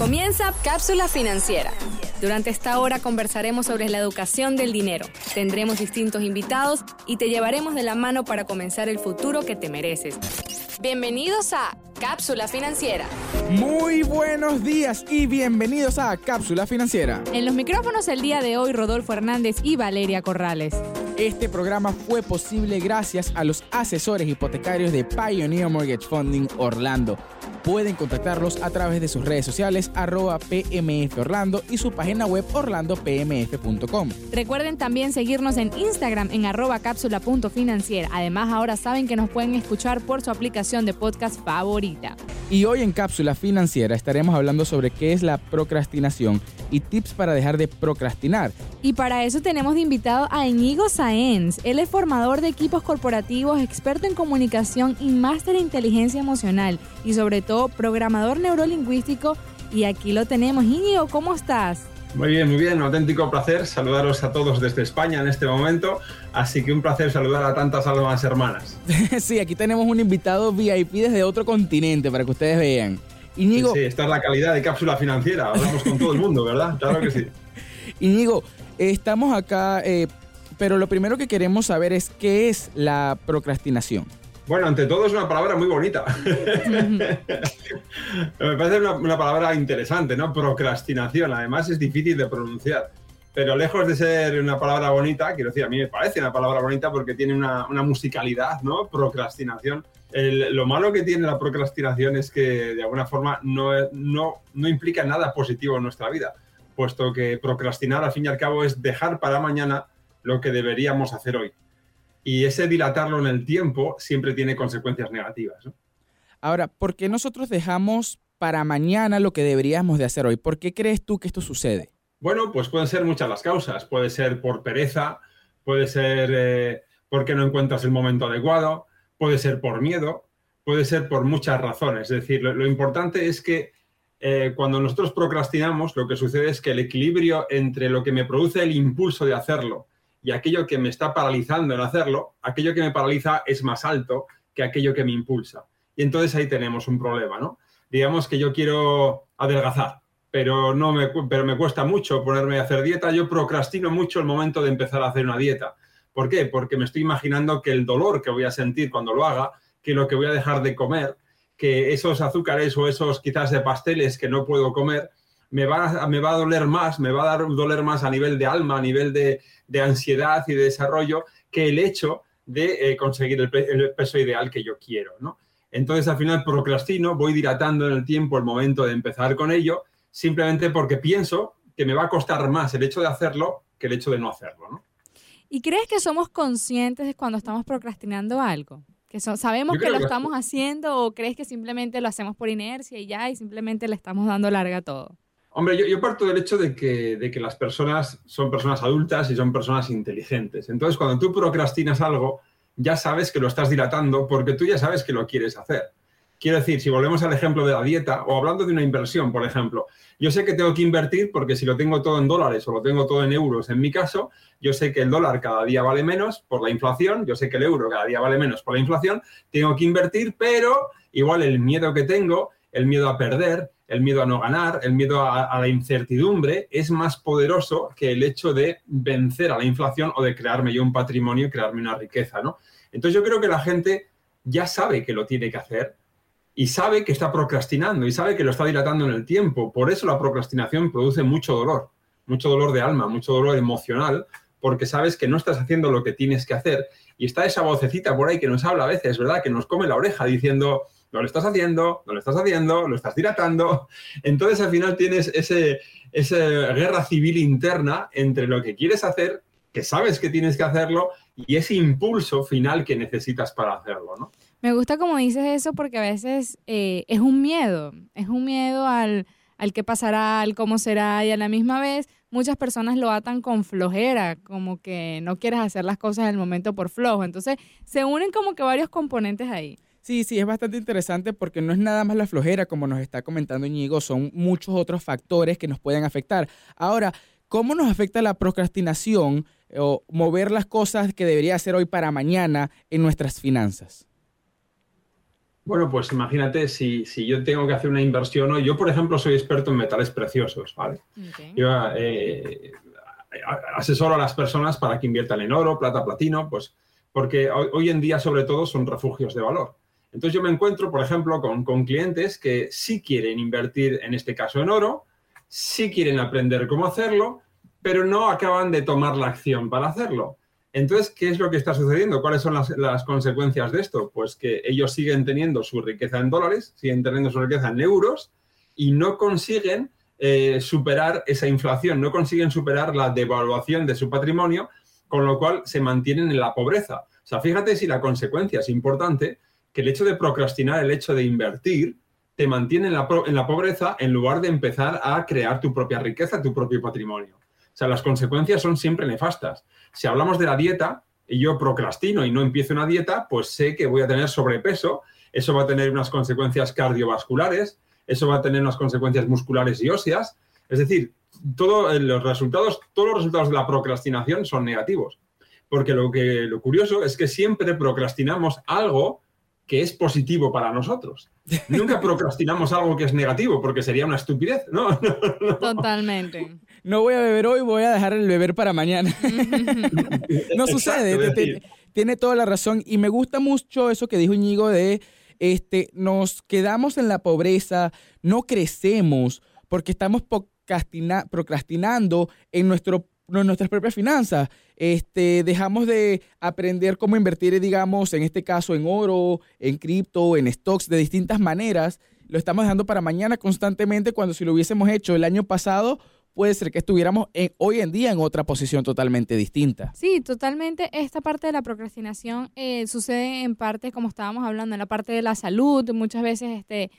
Comienza Cápsula Financiera. Durante esta hora conversaremos sobre la educación del dinero. Tendremos distintos invitados y te llevaremos de la mano para comenzar el futuro que te mereces. Bienvenidos a Cápsula Financiera. Muy buenos días y bienvenidos a Cápsula Financiera. En los micrófonos el día de hoy Rodolfo Hernández y Valeria Corrales. Este programa fue posible gracias a los asesores hipotecarios de Pioneer Mortgage Funding Orlando. Pueden contactarlos a través de sus redes sociales arroba PMF Orlando y su página web orlandopmf.com. Recuerden también seguirnos en Instagram en arroba cápsula.financiera. Además ahora saben que nos pueden escuchar por su aplicación de podcast favorita. Y hoy en Cápsula Financiera estaremos hablando sobre qué es la procrastinación y tips para dejar de procrastinar. Y para eso tenemos de invitado a Inigo Saenz. Él es formador de equipos corporativos, experto en comunicación y máster en inteligencia emocional y sobre todo programador neurolingüístico. Y aquí lo tenemos. Inigo, ¿cómo estás? Muy bien, muy bien, un auténtico placer saludaros a todos desde España en este momento, así que un placer saludar a tantas almas hermanas. sí, aquí tenemos un invitado VIP desde otro continente para que ustedes vean. Íñigo, sí, esta es la calidad de cápsula financiera, hablamos con todo el mundo, ¿verdad? Claro que sí. Íñigo, estamos acá, eh, pero lo primero que queremos saber es qué es la procrastinación. Bueno, ante todo es una palabra muy bonita. Me parece una, palabra interesante, ¿no? Procrastinación. Además es difícil de pronunciar. Pero lejos de ser una palabra bonita, quiero decir, a mí me parece una palabra bonita porque tiene una, musicalidad, ¿no? Procrastinación. lo malo que tiene la procrastinación es que de alguna forma no, no, no implica nada positivo en nuestra vida, puesto que procrastinar al fin y al cabo es dejar para mañana lo que deberíamos hacer hoy y ese dilatarlo en el tiempo siempre tiene consecuencias negativas. Ahora, ¿por qué nosotros dejamos para mañana lo que deberíamos de hacer hoy? ¿Por qué crees tú que esto sucede? Bueno, pues pueden ser muchas las causas. Puede ser por pereza, puede ser eh, porque no encuentras el momento adecuado, puede ser por miedo, puede ser por muchas razones. Es decir, lo, importante es que eh, cuando nosotros procrastinamos, lo que sucede es que el equilibrio entre lo que me produce el impulso de hacerlo y aquello que me está paralizando en hacerlo, aquello que me paraliza es más alto que aquello que me impulsa. Y entonces ahí tenemos un problema, ¿no? Digamos que yo quiero adelgazar, pero, no me, pero me cuesta mucho ponerme a hacer dieta, yo procrastino mucho el momento de empezar a hacer una dieta. ¿Por qué? Porque me estoy imaginando que el dolor que voy a sentir cuando lo haga, que lo que voy a dejar de comer, que esos azúcares o esos quizás de pasteles que no puedo comer, me va, me va a doler más, me va a dar doler más a nivel de alma, a nivel de, ansiedad y de desarrollo, que el hecho de eh, conseguir el, peso ideal que yo quiero, ¿no? Entonces, al final procrastino, voy dilatando en el tiempo el momento de empezar con ello, simplemente porque pienso que me va a costar más el hecho de hacerlo que el hecho de no hacerlo, ¿no? ¿Y crees que somos conscientes de cuando estamos procrastinando algo? ¿Que sabemos que lo estamos haciendo o crees que simplemente lo hacemos por inercia y ya y simplemente le estamos dando larga a todo? Hombre, yo, parto del hecho de que, de que las personas son personas adultas y son personas inteligentes. Entonces, cuando tú procrastinas algo, ya sabes que lo estás dilatando porque tú ya sabes que lo quieres hacer. Quiero decir, si volvemos al ejemplo de la dieta o hablando de una inversión, por ejemplo, yo sé que tengo que invertir porque si lo tengo todo en dólares o lo tengo todo en euros, en mi caso, yo sé que el dólar cada día vale menos por la inflación, yo sé que el euro cada día vale menos por la inflación, tengo que invertir, pero igual el miedo que tengo, el miedo a perder, el miedo a no ganar, el miedo a, la incertidumbre es más poderoso que el hecho de vencer a la inflación o de crearme yo un patrimonio y crearme una riqueza, ¿no? Entonces yo creo que la gente ya sabe que lo tiene que hacer y sabe que está procrastinando y sabe que lo está dilatando en el tiempo. Por eso la procrastinación produce mucho dolor, mucho dolor de alma, mucho dolor emocional, porque sabes que no estás haciendo lo que tienes que hacer. Y está esa vocecita por ahí que nos habla a veces, ¿verdad? Que nos come la oreja diciendo, no lo estás haciendo, no lo estás haciendo, lo estás dilatando. Entonces al final tienes ese, esa guerra civil interna entre lo que quieres hacer, que sabes que tienes que hacerlo, y ese impulso final que necesitas para hacerlo, ¿no? Me gusta como dices eso porque a veces eh, es un miedo, es un miedo al, al qué pasará, al cómo será, y a la misma vez muchas personas lo atan con flojera, como que no quieres hacer las cosas en el momento por flojo. Entonces se unen como que varios componentes ahí. Sí, sí, es bastante interesante porque no es nada más la flojera, como nos está comentando Íñigo, son muchos otros factores que nos pueden afectar. Ahora, ¿cómo nos afecta la procrastinación o mover las cosas que debería hacer hoy para mañana en nuestras finanzas? Bueno, pues imagínate si, si, yo tengo que hacer una inversión, o yo por ejemplo soy experto en metales preciosos, ¿vale? Yo eh, asesoro a las personas para que inviertan en oro, plata, platino, pues porque hoy, en día sobre todo son refugios de valor. Entonces yo me encuentro, por ejemplo, con, con clientes que sí quieren invertir, en este caso en oro, sí quieren aprender cómo hacerlo, pero no acaban de tomar la acción para hacerlo. Entonces, ¿qué es lo que está sucediendo? ¿Cuáles son las, consecuencias de esto? Pues que ellos siguen teniendo su riqueza en dólares, siguen teniendo su riqueza en euros y no consiguen eh, superar esa inflación, no consiguen superar la devaluación de su patrimonio, con lo cual se mantienen en la pobreza. O sea, fíjate si la consecuencia es importante, que el hecho de procrastinar, el hecho de invertir, te mantiene en la, en la pobreza en lugar de empezar a crear tu propia riqueza, tu propio patrimonio. O sea, las consecuencias son siempre nefastas. Si hablamos de la dieta y yo procrastino y no empiezo una dieta, pues sé que voy a tener sobrepeso, eso va a tener unas consecuencias cardiovasculares, eso va a tener unas consecuencias musculares y óseas. Es decir, todos eh, los resultados, todos los resultados de la procrastinación son negativos. Porque lo, que, lo curioso es que siempre procrastinamos algo que es positivo para nosotros. Nunca procrastinamos algo que es negativo, porque sería una estupidez, ¿no? Totalmente. No voy a beber hoy, voy a dejar el beber para mañana. no sucede, tiene toda la razón. Y me gusta mucho eso que dijo Íñigo de, este, nos quedamos en la pobreza, no crecemos, porque estamos procrastinando en nuestro nuestras propias finanzas. Este, dejamos de aprender cómo invertir, digamos, en este caso en oro, en cripto, en stocks, de distintas maneras. Lo estamos dejando para mañana constantemente cuando si lo hubiésemos hecho el año pasado, puede ser que estuviéramos hoy en día en otra posición totalmente distinta. Sí, totalmente. Esta parte de la procrastinación eh, sucede en parte, como estábamos hablando, en la parte de la salud. Muchas veces este,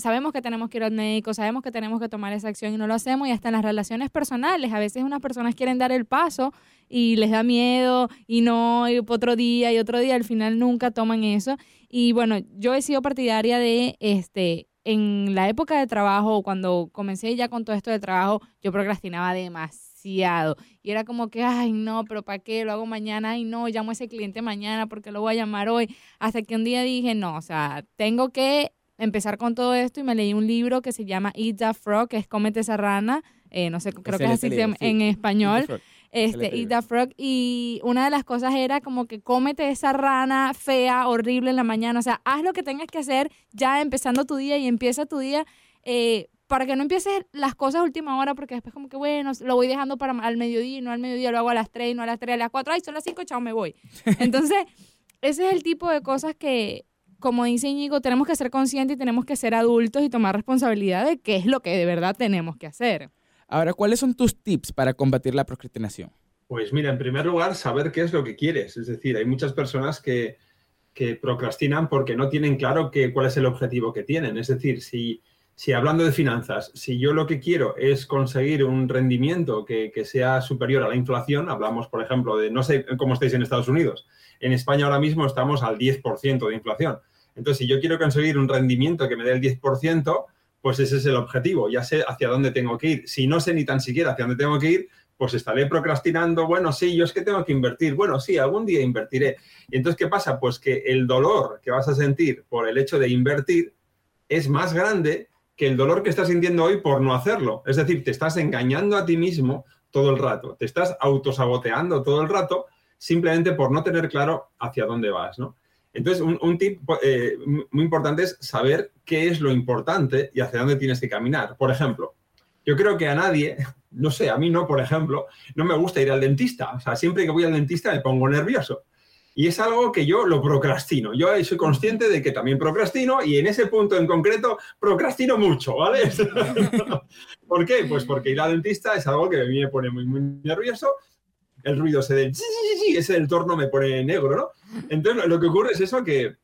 sabemos que tenemos que ir al médico, sabemos que tenemos que tomar esa acción y no lo hacemos, y hasta en las relaciones personales, a veces unas personas quieren dar el paso y les da miedo y no, y otro día y otro día, al final nunca toman eso. Y bueno, yo he sido partidaria de, este, en la época de trabajo, cuando comencé ya con todo esto de trabajo, yo procrastinaba demasiado. Y era como que, ay, no, pero ¿para qué? Lo hago mañana, ay, no, llamo a ese cliente mañana porque lo voy a llamar hoy. Hasta que un día dije, no, o sea, tengo que empezar con todo esto y me leí un libro que se llama Eat the Frog, que es Cómete esa rana, eh, no sé, creo que es así en español. Este, Eat the Frog. Y una de las cosas era como que cómete esa rana fea, horrible en la mañana. O sea, haz lo que tengas que hacer ya empezando tu día y empieza tu día. Eh, para que no empieces las cosas a última hora, porque después como que, bueno, lo voy dejando para al mediodía y no al mediodía, lo hago a las 3, no a las 3, a las 4, ay, son las 5, chao, me voy. Entonces, ese es el tipo de cosas que como dice Íñigo, tenemos que ser conscientes y tenemos que ser adultos y tomar responsabilidad de qué es lo que de verdad tenemos que hacer. Ahora, ¿cuáles son tus tips para combatir la procrastinación? Pues mira, en primer lugar, saber qué es lo que quieres. Es decir, hay muchas personas que, que procrastinan porque no tienen claro que, cuál es el objetivo que tienen. Es decir, si, si hablando de finanzas, si yo lo que quiero es conseguir un rendimiento que, que, sea superior a la inflación, hablamos, por ejemplo, de, no sé cómo estáis en Estados Unidos, en España ahora mismo estamos al 10% de inflación. Entonces, si yo quiero conseguir un rendimiento que me dé el 10%, pues ese es el objetivo, ya sé hacia dónde tengo que ir. Si no sé ni tan siquiera hacia dónde tengo que ir, pues estaré procrastinando, bueno, sí, yo es que tengo que invertir, bueno, sí, algún día invertiré. Y entonces, ¿qué pasa? Pues que el dolor que vas a sentir por el hecho de invertir es más grande que el dolor que estás sintiendo hoy por no hacerlo. Es decir, te estás engañando a ti mismo todo el rato, te estás autosaboteando todo el rato simplemente por no tener claro hacia dónde vas, ¿no? Entonces, un, tip eh, muy importante es saber qué es lo importante y hacia dónde tienes que caminar. Por ejemplo, yo creo que a nadie, no sé, a mí no, por ejemplo, no me gusta ir al dentista. O sea, siempre que voy al dentista me pongo nervioso. Y es algo que yo lo procrastino. Yo soy consciente de que también procrastino y en ese punto en concreto procrastino mucho, ¿vale? ¿Por qué? Pues porque ir al dentista es algo que a mí me pone muy, muy nervioso el ruido ese del ese del torno me pone negro, ¿no? Entonces lo que ocurre es eso que,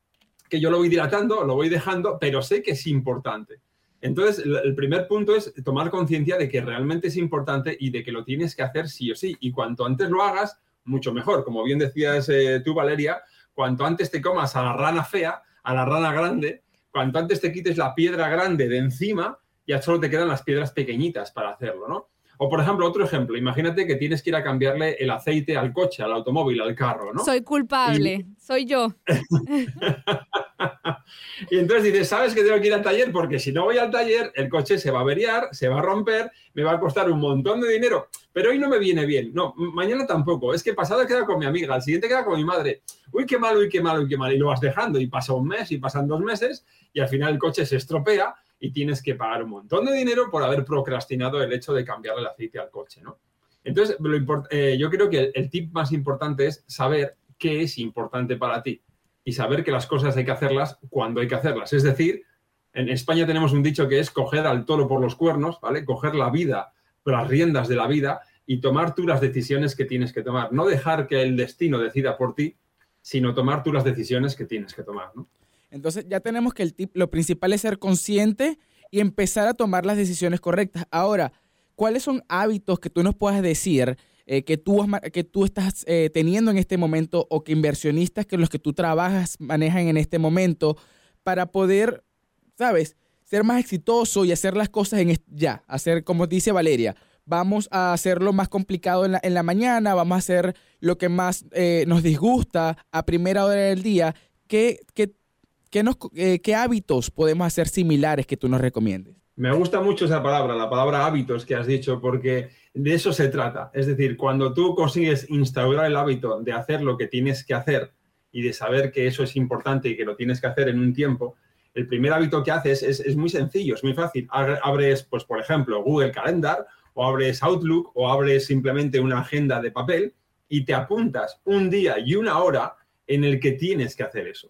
que yo lo voy dilatando, lo voy dejando, pero sé que es importante. Entonces, el primer punto es tomar conciencia de que realmente es importante y de que lo tienes que hacer sí o sí. Y cuanto antes lo hagas, mucho mejor. Como bien decías eh, tú, Valeria, cuanto antes te comas a la rana fea, a la rana grande, cuanto antes te quites la piedra grande de encima, ya solo te quedan las piedras pequeñitas para hacerlo, ¿no? O, por ejemplo, otro ejemplo, imagínate que tienes que ir a cambiarle el aceite al coche, al automóvil, al carro, ¿no? Soy culpable, soy yo. y entonces dices, ¿sabes que tengo que ir al taller? Porque si no voy al taller, el coche se va a averiar, se va a romper, me va a costar un montón de dinero, pero hoy no me viene bien. No, mañana tampoco. Es que pasado queda con mi amiga, el siguiente queda con mi madre. Uy, qué mal, uy, qué mal, uy, qué mal. Y lo vas dejando y pasa un mes y pasan dos meses y al final el coche se estropea y tienes que pagar un montón de dinero por haber procrastinado el hecho de cambiar el aceite al coche, ¿no? Entonces, eh, yo creo que el tip más importante es saber qué es importante para ti y saber que las cosas hay que hacerlas cuando hay que hacerlas. Es decir, en España tenemos un dicho que es coger al toro por los cuernos, ¿vale? Coger la vida, las riendas de la vida y tomar tú las decisiones que tienes que tomar. No dejar que el destino decida por ti, sino tomar tú las decisiones que tienes que tomar, ¿no? Entonces ya tenemos que el tip, lo principal es ser consciente y empezar a tomar las decisiones correctas. Ahora, ¿cuáles son hábitos que tú nos puedas decir eh, que, tú, que tú estás eh, teniendo en este momento o que inversionistas que los que tú trabajas manejan en este momento para poder, sabes, ser más exitoso y hacer las cosas en ya, hacer como dice Valeria, vamos a hacerlo más complicado en la, en la mañana, vamos a hacer lo que más eh, nos disgusta a primera hora del día. ¿Qué, qué, qué, nos, ¿Qué hábitos podemos hacer similares que tú nos recomiendes? Me gusta mucho esa palabra, la palabra hábitos que has dicho, porque de eso se trata. Es decir, cuando tú consigues instaurar el hábito de hacer lo que tienes que hacer y de saber que eso es importante y que lo tienes que hacer en un tiempo, el primer hábito que haces es, muy sencillo, es muy fácil. Abres, pues, por ejemplo, Google Calendar o abres Outlook o abres simplemente una agenda de papel y te apuntas un día y una hora en el que tienes que hacer eso.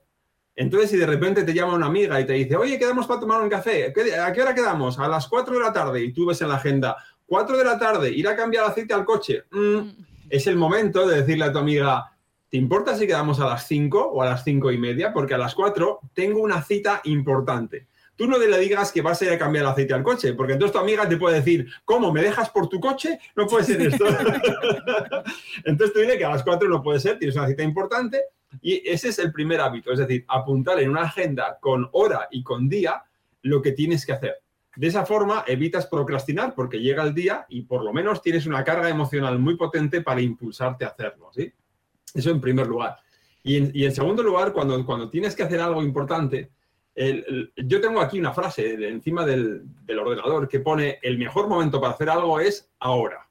Entonces, si de repente te llama una amiga y te dice, oye, quedamos para tomar un café, ¿a qué hora quedamos? A las 4 de la tarde. Y tú ves en la agenda, 4 de la tarde, ir a cambiar aceite al coche. Mm, es el momento de decirle a tu amiga, ¿te importa si quedamos a las 5 o a las 5 y media? Porque a las 4 tengo una cita importante. Tú no le digas que vas a ir a cambiar el aceite al coche, porque entonces tu amiga te puede decir, ¿cómo? ¿Me dejas por tu coche? No puede ser esto. entonces tú dile que a las 4 no puede ser, tienes una cita importante y ese es el primer hábito, es decir, apuntar en una agenda con hora y con día lo que tienes que hacer. De esa forma evitas procrastinar porque llega el día y por lo menos tienes una carga emocional muy potente para impulsarte a hacerlo. ¿sí? Eso en primer lugar. Y en, segundo lugar, cuando, cuando tienes que hacer algo importante, yo tengo aquí una frase encima del, del ordenador que pone el mejor momento para hacer algo es ahora.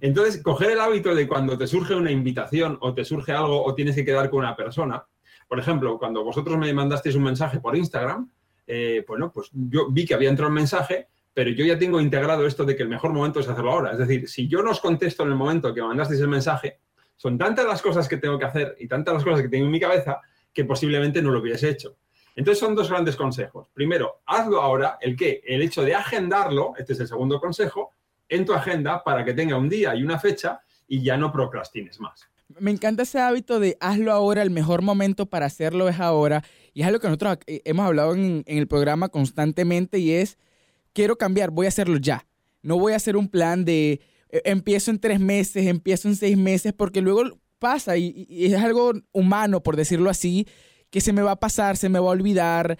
Entonces, coger el hábito de cuando te surge una invitación o te surge algo o tienes que quedar con una persona. Por ejemplo, cuando vosotros me mandasteis un mensaje por Instagram, eh, bueno, pues yo vi que había entrado un mensaje, pero yo ya tengo integrado esto de que el mejor momento es hacerlo ahora. Es decir, si yo no os contesto en el momento que mandasteis el mensaje, son tantas las cosas que tengo que hacer y tantas las cosas que tengo en mi cabeza que posiblemente no lo hubiese hecho. Entonces son dos grandes consejos. Primero, hazlo ahora, el que, el hecho de agendarlo, este es el segundo consejo, en tu agenda para que tenga un día y una fecha y ya no procrastines más. Me encanta ese hábito de hazlo ahora, el mejor momento para hacerlo es ahora. Y es algo que nosotros eh, hemos hablado en, el programa constantemente y es, quiero cambiar, voy a hacerlo ya. No voy a hacer un plan de eh, empiezo en tres meses, empiezo en seis meses, porque luego pasa y, y es algo humano, por decirlo así, que se me va a pasar, se me va a olvidar,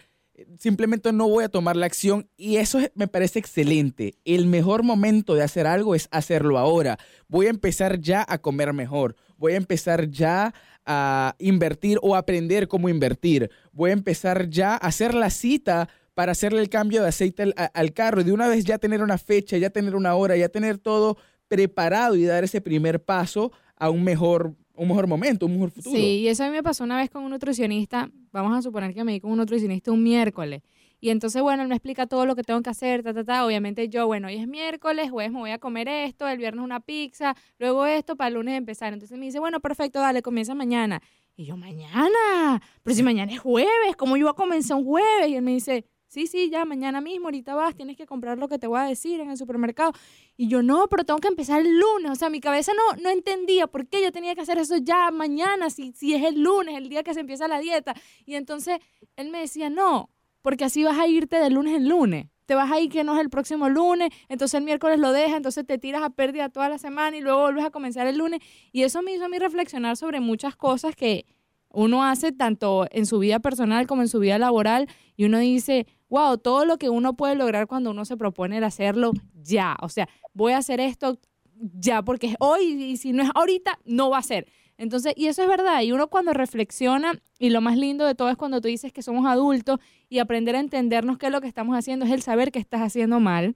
simplemente no voy a tomar la acción y eso me parece excelente. El mejor momento de hacer algo es hacerlo ahora. Voy a empezar ya a comer mejor. Voy a empezar ya a invertir o aprender cómo invertir. Voy a empezar ya a hacer la cita para hacerle el cambio de aceite al, al carro y de una vez ya tener una fecha, ya tener una hora, ya tener todo preparado y dar ese primer paso a un mejor un mejor momento, un mejor futuro. Sí, y eso a mí me pasó una vez con un nutricionista, vamos a suponer que me di con un nutricionista un miércoles. Y entonces, bueno, él me explica todo lo que tengo que hacer, ta, ta, ta. Obviamente yo, bueno, hoy es miércoles, jueves me voy a comer esto, el viernes una pizza, luego esto para el lunes empezar. Entonces me dice, bueno, perfecto, dale, comienza mañana. Y yo, mañana, pero si mañana es jueves, ¿cómo yo voy a comenzar un jueves? Y él me dice, sí, sí, ya mañana mismo, ahorita vas, tienes que comprar lo que te voy a decir en el supermercado. Y yo, no, pero tengo que empezar el lunes. O sea, mi cabeza no, no entendía por qué yo tenía que hacer eso ya mañana, si, si es el lunes, el día que se empieza la dieta. Y entonces él me decía, no, porque así vas a irte de lunes en lunes. Te vas a ir que no es el próximo lunes, entonces el miércoles lo dejas, entonces te tiras a pérdida toda la semana y luego vuelves a comenzar el lunes. Y eso me hizo a mí reflexionar sobre muchas cosas que uno hace tanto en su vida personal como en su vida laboral y uno dice, wow, todo lo que uno puede lograr cuando uno se propone el hacerlo ya. O sea, voy a hacer esto ya porque es hoy y si no es ahorita, no va a ser. Entonces, y eso es verdad, y uno cuando reflexiona, y lo más lindo de todo es cuando tú dices que somos adultos y aprender a entendernos qué es lo que estamos haciendo, es el saber que estás haciendo mal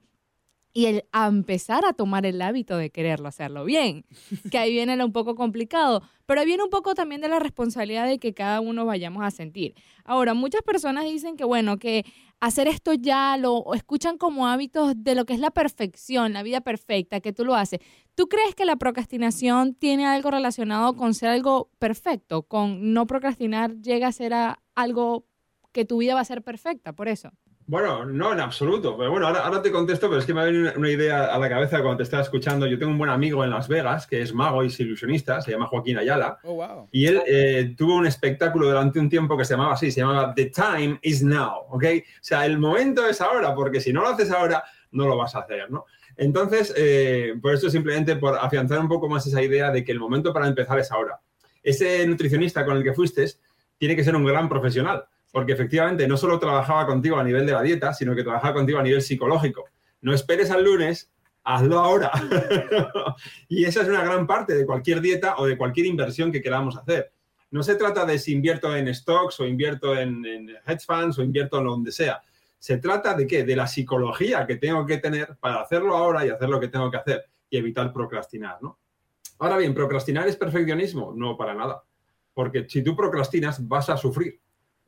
y el empezar a tomar el hábito de quererlo hacerlo bien, que ahí viene lo un poco complicado, pero ahí viene un poco también de la responsabilidad de que cada uno vayamos a sentir. Ahora, muchas personas dicen que bueno, que hacer esto ya lo escuchan como hábitos de lo que es la perfección, la vida perfecta, que tú lo haces. ¿Tú crees que la procrastinación tiene algo relacionado con ser algo perfecto, con no procrastinar llega a ser algo que tu vida va a ser perfecta, por eso? Bueno, no, en absoluto. Pero bueno, ahora, te contesto, pero es que me ha venido una, idea a la cabeza cuando te estaba escuchando. Yo tengo un buen amigo en Las Vegas que es mago y es ilusionista, se llama Joaquín Ayala. Oh, wow. Y él eh, tuvo un espectáculo durante un tiempo que se llamaba así, se llamaba The Time is Now, ¿ok? O sea, el momento es ahora, porque si no lo haces ahora, no lo vas a hacer, ¿no? Entonces, eh, por eso simplemente por afianzar un poco más esa idea de que el momento para empezar es ahora. Ese nutricionista con el que fuiste tiene que ser un gran profesional porque efectivamente no solo trabajaba contigo a nivel de la dieta, sino que trabajaba contigo a nivel psicológico. No esperes al lunes, hazlo ahora. y esa es una gran parte de cualquier dieta o de cualquier inversión que queramos hacer. No se trata de si invierto en stocks o invierto en, hedge funds o invierto en donde sea. Se trata de qué? De la psicología que tengo que tener para hacerlo ahora y hacer lo que tengo que hacer y evitar procrastinar, ¿no? Ahora bien, ¿procrastinar es perfeccionismo? No, para nada. Porque si tú procrastinas, vas a sufrir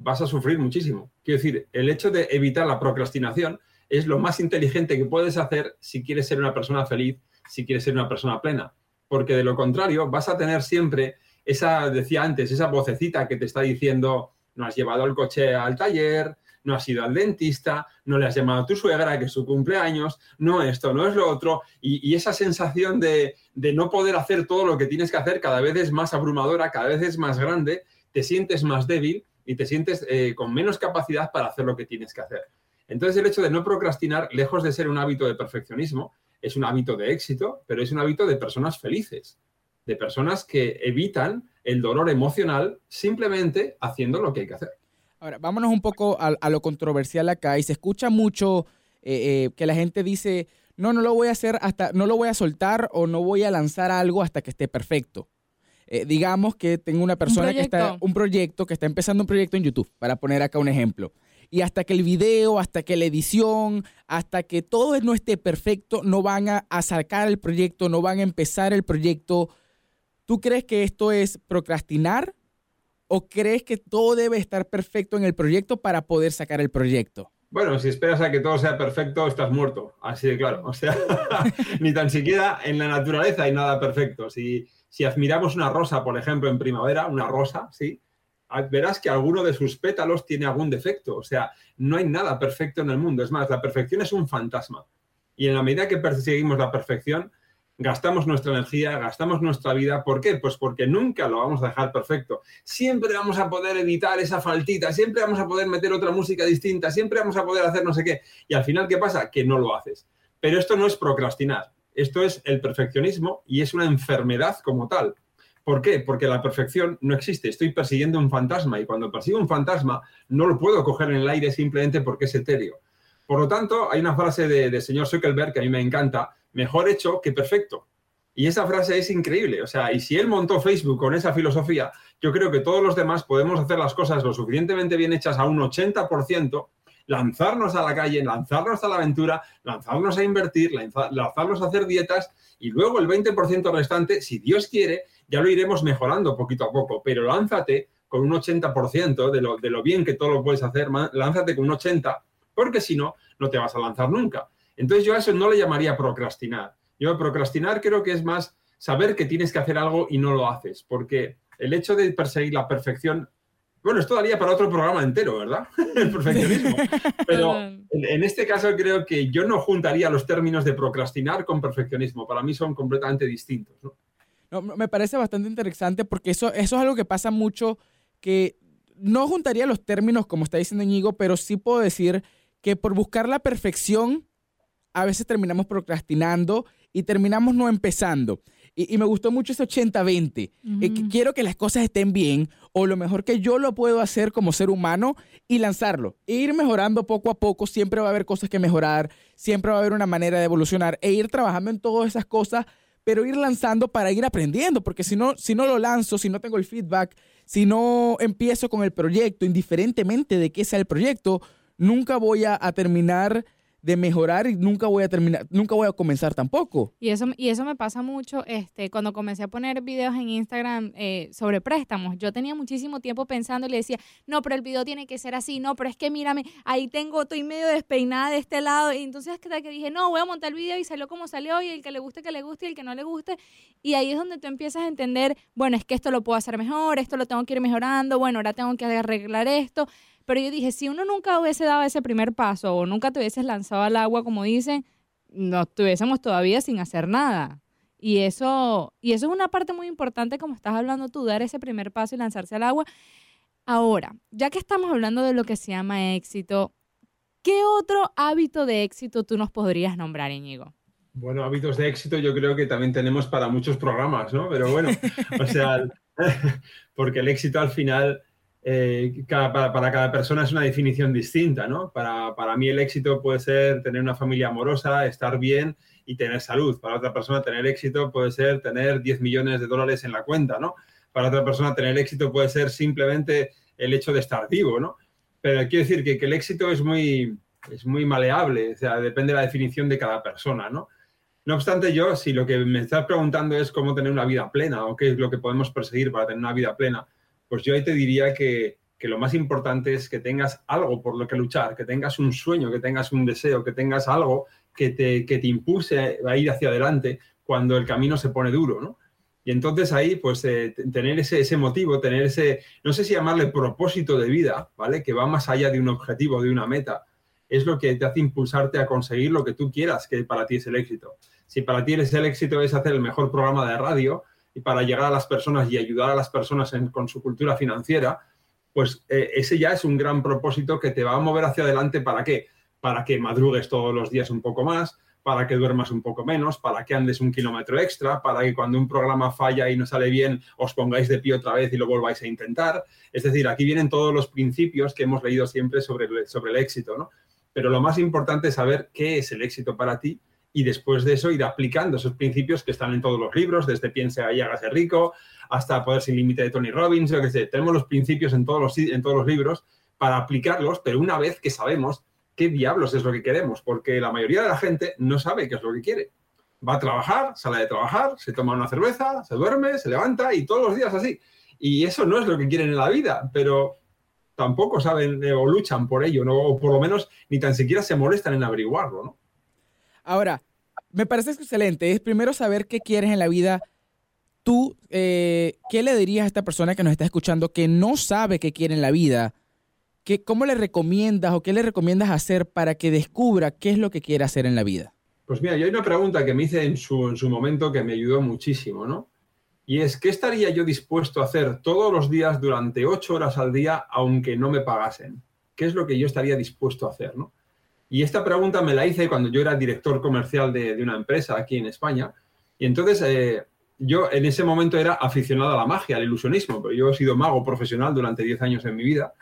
vas a sufrir muchísimo. Quiero decir, el hecho de evitar la procrastinación es lo más inteligente que puedes hacer si quieres ser una persona feliz, si quieres ser una persona plena. Porque de lo contrario, vas a tener siempre esa, decía antes, esa vocecita que te está diciendo, no has llevado el coche al taller, no has ido al dentista, no le has llamado a tu suegra, que es su cumpleaños, no esto, no es lo otro. Y, esa sensación de no poder hacer todo lo que tienes que hacer cada vez es más abrumadora, cada vez es más grande, te sientes más débil y te sientes eh, con menos capacidad para hacer lo que tienes que hacer. Entonces el hecho de no procrastinar, lejos de ser un hábito de perfeccionismo, es un hábito de éxito, pero es un hábito de personas felices, de personas que evitan el dolor emocional simplemente haciendo lo que hay que hacer. Ahora, vámonos un poco a, lo controversial acá y se escucha mucho eh, eh, que la gente dice, no, no lo voy a hacer hasta, no lo voy a soltar o no voy a lanzar algo hasta que esté perfecto. Eh, digamos que tengo una persona que está, un proyecto, que está empezando un proyecto en YouTube, para poner acá un ejemplo. Y hasta que el video, hasta que la edición, hasta que todo no esté perfecto, no van a, a sacar el proyecto, no van a empezar el proyecto. ¿Tú crees que esto es procrastinar o crees que todo debe estar perfecto en el proyecto para poder sacar el proyecto? Bueno, si esperas a que todo sea perfecto, estás muerto. Así de claro. O sea, ni tan siquiera en la naturaleza hay nada perfecto. Si, si admiramos una rosa, por ejemplo, en primavera, una rosa, ¿sí? verás que alguno de sus pétalos tiene algún defecto. O sea, no hay nada perfecto en el mundo. Es más, la perfección es un fantasma. Y en la medida que perseguimos la perfección, gastamos nuestra energía, gastamos nuestra vida. ¿Por qué? Pues porque nunca lo vamos a dejar perfecto. Siempre vamos a poder evitar esa faltita, siempre vamos a poder meter otra música distinta, siempre vamos a poder hacer no sé qué. Y al final, ¿qué pasa? Que no lo haces. Pero esto no es procrastinar. Esto es el perfeccionismo y es una enfermedad como tal. ¿Por qué? Porque la perfección no existe. Estoy persiguiendo un fantasma y cuando persigo un fantasma no lo puedo coger en el aire simplemente porque es etéreo. Por lo tanto, hay una frase de señor Zuckerberg que a mí me encanta, mejor hecho que perfecto. Y esa frase es increíble. O sea, y si él montó Facebook con esa filosofía, yo creo que todos los demás podemos hacer las cosas lo suficientemente bien hechas a un 80% lanzarnos a la calle, lanzarnos a la aventura, lanzarnos a invertir, lanzarnos a hacer dietas y luego el 20% restante, si Dios quiere, ya lo iremos mejorando poquito a poco, pero lánzate con un 80% de lo, de lo bien que todo lo puedes hacer, lánzate con un 80%, porque si no, no te vas a lanzar nunca. Entonces yo a eso no le llamaría procrastinar. Yo procrastinar creo que es más saber que tienes que hacer algo y no lo haces, porque el hecho de perseguir la perfección bueno, esto daría para otro programa entero, ¿verdad? El perfeccionismo. Pero en, este caso creo que yo no juntaría los términos de procrastinar con perfeccionismo. Para mí son completamente distintos. ¿no? me parece bastante interesante porque eso, eso es algo que pasa mucho, que no juntaría los términos como está diciendo Íñigo, pero sí puedo decir que por buscar la perfección a veces terminamos procrastinando y terminamos no empezando. Y, me gustó mucho ese 80-20. Eh, quiero que las cosas estén bien o lo mejor que yo lo puedo hacer como ser humano y lanzarlo. E ir mejorando poco a poco. Siempre va a haber cosas que mejorar, siempre va a haber una manera de evolucionar e ir trabajando en todas esas cosas, pero ir lanzando para ir aprendiendo, porque si no, si no lo lanzo, si no tengo el feedback, si no empiezo con el proyecto, indiferentemente de qué sea el proyecto, nunca voy a terminar de mejorar y nunca voy a terminar, nunca voy a comenzar tampoco. Y eso, y eso me pasa mucho este, cuando comencé a poner videos en Instagram eh, sobre préstamos. Yo tenía muchísimo tiempo pensando y le decía, no, pero el video tiene que ser así, no, pero es que mírame, ahí tengo, estoy medio despeinada de este lado. Y entonces hasta que dije, no, voy a montar el video y salió como salió y el que le guste, que le guste y el que no le guste. Y ahí es donde tú empiezas a entender, bueno, es que esto lo puedo hacer mejor, esto lo tengo que ir mejorando, bueno, ahora tengo que arreglar esto. Pero yo dije, si uno nunca hubiese dado ese primer paso o nunca te hubieses lanzado al agua, como dicen, no estuviésemos todavía sin hacer nada. Y eso, y eso es una parte muy importante, como estás hablando tú, dar ese primer paso y lanzarse al agua. Ahora, ya que estamos hablando de lo que se llama éxito, ¿qué otro hábito de éxito tú nos podrías nombrar, Íñigo? Bueno, hábitos de éxito yo creo que también tenemos para muchos programas, ¿no? Pero bueno, o sea, porque el éxito al final eh, para, cada persona es una definición distinta, ¿no? Para, para, mí el éxito puede ser tener una familia amorosa, estar bien y tener salud. Para otra persona tener éxito puede ser tener 10 millones de dólares en la cuenta, ¿no? Para otra persona tener éxito puede ser simplemente el hecho de estar vivo, ¿no? Pero quiero decir que, que el éxito es muy, es muy maleable, o sea, depende de la definición de cada persona, ¿no? No obstante, yo, si lo que me estás preguntando es cómo tener una vida plena o qué es lo que podemos perseguir para tener una vida plena, pues yo ahí te diría que, lo más importante es que tengas algo por lo que luchar, que tengas un sueño, que tengas un deseo, que tengas algo que te, que te impulse a ir hacia adelante cuando el camino se pone duro, ¿no? Y entonces ahí, pues, eh, tener ese, ese, motivo, tener ese, no sé si llamarle propósito de vida, ¿vale? Que va más allá de un objetivo, de una meta, es lo que te hace impulsarte a conseguir lo que tú quieras, que para ti es el éxito. Si para ti el éxito es hacer el mejor programa de radio, y para llegar a las personas y ayudar a las personas con su cultura financiera, pues eh, ese ya es un gran propósito que te va a mover hacia adelante. ¿Para qué? Para que madrugues todos los días un poco más, para que duermas un poco menos, para que andes un kilómetro extra, para que cuando un programa falla y no sale bien os pongáis de pie otra vez y lo volváis a intentar. Es decir, aquí vienen todos los principios que hemos leído siempre sobre el, sobre el éxito, ¿no? Pero lo más importante es saber qué es el éxito para ti y después de eso ir aplicando esos principios que están en todos los libros, desde Piense y hágase rico hasta Poder sin límite de Tony Robbins, lo que sé. Tenemos los principios en todos los, en todos los libros para aplicarlos, pero una vez que sabemos qué diablos es lo que queremos, porque la mayoría de la gente no sabe qué es lo que quiere. Va a trabajar, sale de trabajar, se toma una cerveza, se duerme, se levanta y todos los días así. Y eso no es lo que quieren en la vida, pero tampoco saben o luchan por ello, ¿no? o por lo menos ni tan siquiera se molestan en averiguarlo, ¿no? Ahora, me parece excelente. Es primero saber qué quieres en la vida. Tú, eh, ¿qué le dirías a esta persona que nos está escuchando que no sabe qué quiere en la vida? ¿Qué, ¿Cómo le recomiendas o qué le recomiendas hacer para que descubra qué es lo que quiere hacer en la vida? Pues mira, yo hay una pregunta que me hice en su, en su momento que me ayudó muchísimo, ¿no? Y es, ¿qué estaría yo dispuesto a hacer todos los días durante ocho horas al día aunque no me pagasen? ¿Qué es lo que yo estaría dispuesto a hacer, no? Y esta pregunta me la hice cuando yo era director comercial de, una empresa aquí en España. Y entonces eh, yo en ese momento era aficionado a la magia, al ilusionismo, pero yo he sido mago profesional durante 10 años en mi vida.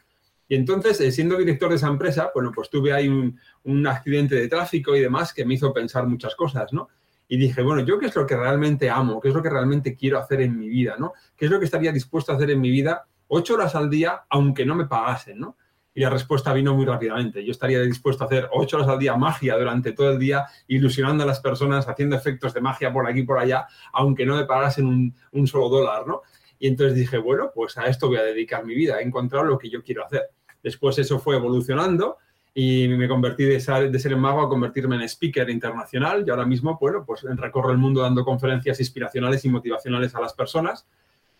Y entonces, eh, siendo director de esa empresa, bueno, pues tuve ahí un, accidente de tráfico y demás que me hizo pensar muchas cosas, ¿no? Y dije, bueno, ¿yo qué es lo que realmente amo? ¿Qué es lo que realmente quiero hacer en mi vida, ¿no? ¿Qué es lo que estaría dispuesto a hacer en mi vida ocho horas al día, aunque no me pagasen, ¿no? Y la respuesta vino muy rápidamente. Yo estaría dispuesto a hacer ocho horas al día magia durante todo el día, ilusionando a las personas, haciendo efectos de magia por aquí y por allá, aunque no me pagasen un, solo dólar, ¿no? Y entonces dije, bueno, pues a esto voy a dedicar mi vida, he encontrado lo que yo quiero hacer. Después eso fue evolucionando y me convertí de ser, de ser mago a convertirme en speaker internacional y ahora mismo, bueno, pues recorro el mundo dando conferencias inspiracionales y motivacionales a las personas.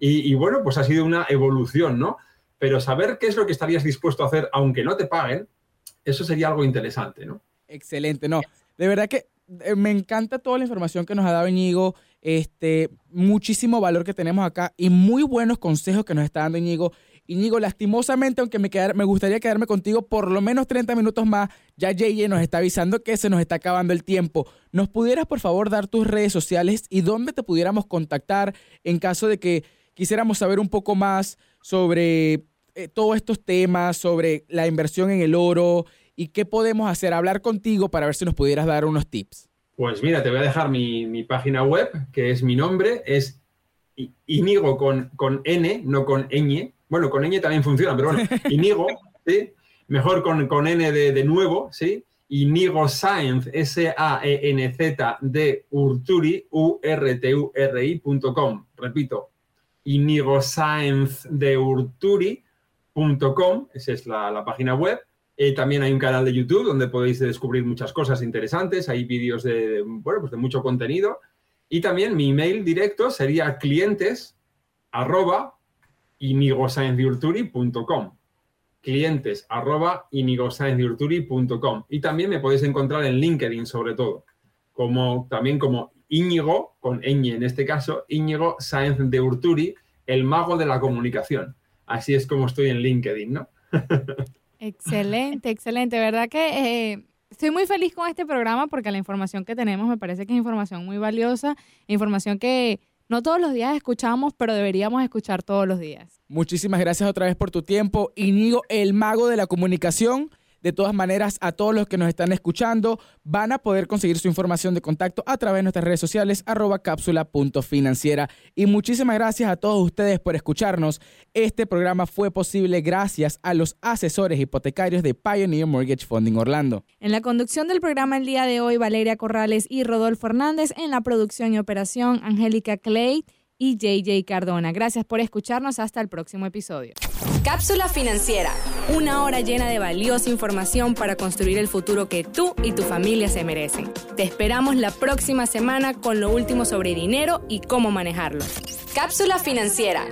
Y, bueno, pues ha sido una evolución, ¿no? Pero saber qué es lo que estarías dispuesto a hacer aunque no te paguen, eso sería algo interesante, ¿no? Excelente, no. De verdad que eh, me encanta toda la información que nos ha dado Íñigo, este, muchísimo valor que tenemos acá y muy buenos consejos que nos está dando Íñigo. Íñigo, lastimosamente, aunque me, me gustaría quedarme contigo por lo menos 30 minutos más, ya JJ nos está avisando que se nos está acabando el tiempo. ¿Nos pudieras, por favor, dar tus redes sociales y dónde te pudiéramos contactar en caso de que quisiéramos saber un poco más sobre eh, todos estos temas, sobre la inversión en el oro y qué podemos hacer? Hablar contigo para ver si nos pudieras dar unos tips. Pues mira, te voy a dejar mi, mi página web, que es mi nombre, es Inigo con, con N, no con ñ. Bueno, con ñ también funciona, pero bueno, Inigo, ¿sí? Mejor con, con N de, de, nuevo, ¿sí? Inigo Science, S-A-E-N-Z de Urturi, U-R-T-U-R-I.com. Repito, Inigo Science de Urturi.com, esa es la, página web. Eh, también hay un canal de YouTube donde podéis descubrir muchas cosas interesantes, hay vídeos de, bueno, pues de mucho contenido. Y también mi email directo sería clientes arroba clientes arroba y también me podéis encontrar en LinkedIn sobre todo, como también como Íñigo, con ñ en este caso, Íñigo Sáenz de Urturi, el mago de la comunicación. Así es como estoy en LinkedIn, ¿no? excelente, excelente. ¿Verdad que eh, estoy muy feliz con este programa porque la información que tenemos me parece que es información muy valiosa, información que no todos los días escuchamos, pero deberíamos escuchar todos los días. Muchísimas gracias otra vez por tu tiempo. Inigo, el mago de la comunicación. De todas maneras, a todos los que nos están escuchando, van a poder conseguir su información de contacto a través de nuestras redes sociales, arroba cápsula.financiera. Y muchísimas gracias a todos ustedes por escucharnos. Este programa fue posible gracias a los asesores hipotecarios de Pioneer Mortgage Funding Orlando. En la conducción del programa el día de hoy, Valeria Corrales y Rodolfo Hernández. En la producción y operación, Angélica Clay y JJ Cardona. Gracias por escucharnos. Hasta el próximo episodio. Cápsula financiera. Una hora llena de valiosa información para construir el futuro que tú y tu familia se merecen. Te esperamos la próxima semana con lo último sobre dinero y cómo manejarlo. Cápsula financiera